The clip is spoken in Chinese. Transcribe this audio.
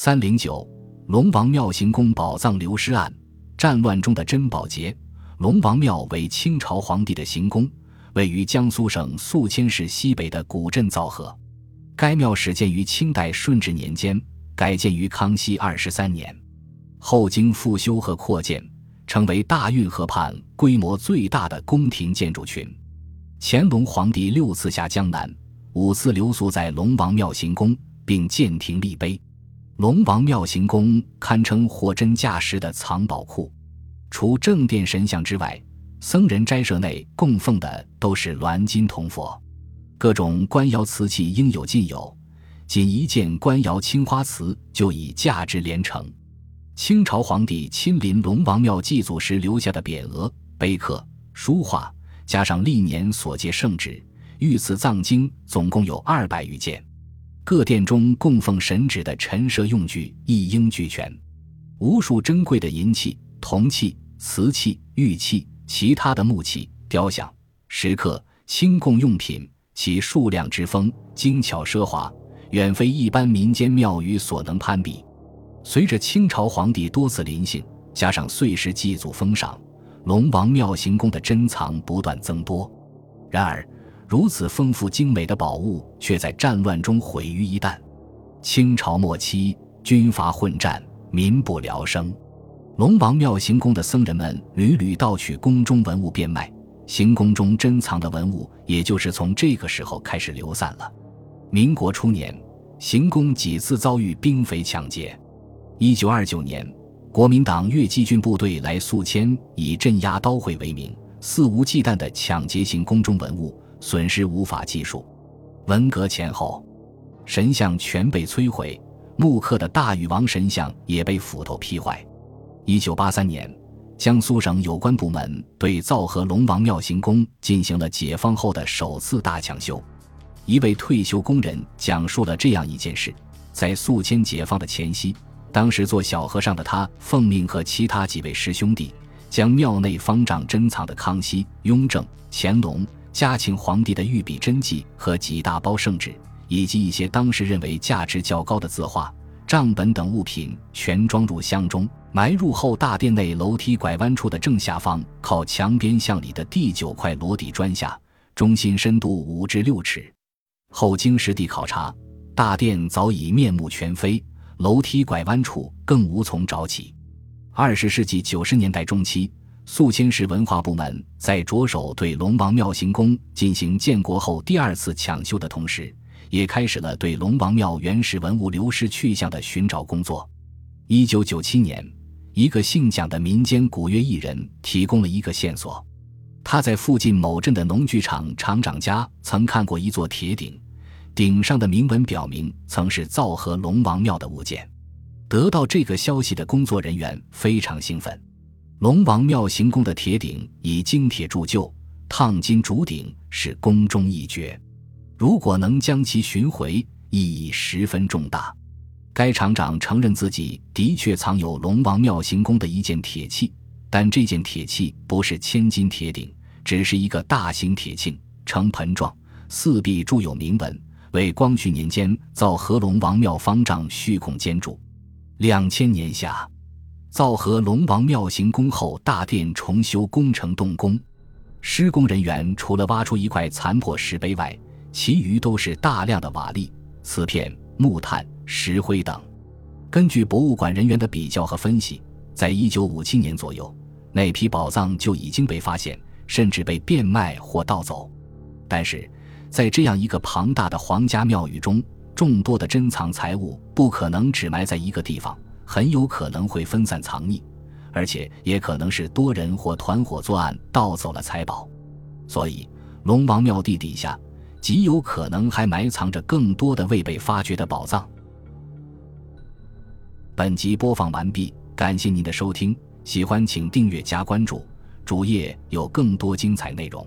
三零九，龙王庙行宫宝藏流失案，战乱中的珍宝劫。龙王庙为清朝皇帝的行宫，位于江苏省宿迁市西北的古镇皂河。该庙始建于清代顺治年间，改建于康熙二十三年，后经复修和扩建，成为大运河畔规模最大的宫廷建筑群。乾隆皇帝六次下江南，五次留宿在龙王庙行宫，并建亭立碑。龙王庙行宫堪称货真价实的藏宝库，除正殿神像之外，僧人斋舍内供奉的都是銮金铜佛，各种官窑瓷器应有尽有，仅一件官窑青花瓷就已价值连城。清朝皇帝亲临龙王庙祭祖时留下的匾额、碑刻、书画，加上历年所借圣旨、御赐藏经，总共有二百余件。各殿中供奉神旨的陈设用具一应俱全，无数珍贵的银器、铜器、瓷器、玉器、其他的木器、雕像、石刻、清供用品，其数量之丰、精巧奢华，远非一般民间庙宇所能攀比。随着清朝皇帝多次临幸，加上岁时祭祖封赏，龙王庙行宫的珍藏不断增多。然而，如此丰富精美的宝物，却在战乱中毁于一旦。清朝末期，军阀混战，民不聊生。龙王庙行宫的僧人们屡屡盗取宫中文物变卖，行宫中珍藏的文物，也就是从这个时候开始流散了。民国初年，行宫几次遭遇兵匪抢劫。一九二九年，国民党粤济军部队来宿迁，以镇压刀会为名，肆无忌惮地抢劫行宫中文物。损失无法计数。文革前后，神像全被摧毁，木刻的大禹王神像也被斧头劈坏。一九八三年，江苏省有关部门对皂河龙王庙行宫进行了解放后的首次大抢修。一位退休工人讲述了这样一件事：在宿迁解放的前夕，当时做小和尚的他奉命和其他几位师兄弟，将庙内方丈珍藏的康熙、雍正、乾隆。嘉庆皇帝的御笔真迹和几大包圣旨，以及一些当时认为价值较高的字画、账本等物品，全装入箱中，埋入后大殿内楼梯拐弯处的正下方，靠墙边向里的第九块裸底砖下，中心深度五至六尺。后经实地考察，大殿早已面目全非，楼梯拐弯处更无从找起。二十世纪九十年代中期。宿迁市文化部门在着手对龙王庙行宫进行建国后第二次抢修的同时，也开始了对龙王庙原始文物流失去向的寻找工作。一九九七年，一个姓蒋的民间古乐艺人提供了一个线索：他在附近某镇的农具厂厂长家曾看过一座铁鼎，鼎上的铭文表明曾是皂河龙王庙的物件。得到这个消息的工作人员非常兴奋。龙王庙行宫的铁鼎以精铁铸就，烫金铸鼎是宫中一绝。如果能将其寻回，意义十分重大。该厂长承认自己的确藏有龙王庙行宫的一件铁器，但这件铁器不是千金铁鼎，只是一个大型铁磬，呈盆状，四壁铸有铭文，为光绪年间造河龙王庙方丈虚孔监铸。两千年夏。造河龙王庙行宫后，大殿重修工程动工，施工人员除了挖出一块残破石碑外，其余都是大量的瓦砾、瓷片、木炭、石灰等。根据博物馆人员的比较和分析，在一九五七年左右，那批宝藏就已经被发现，甚至被变卖或盗走。但是，在这样一个庞大的皇家庙宇中，众多的珍藏财物不可能只埋在一个地方。很有可能会分散藏匿，而且也可能是多人或团伙作案盗走了财宝，所以龙王庙地底下极有可能还埋藏着更多的未被发掘的宝藏。本集播放完毕，感谢您的收听，喜欢请订阅加关注，主页有更多精彩内容。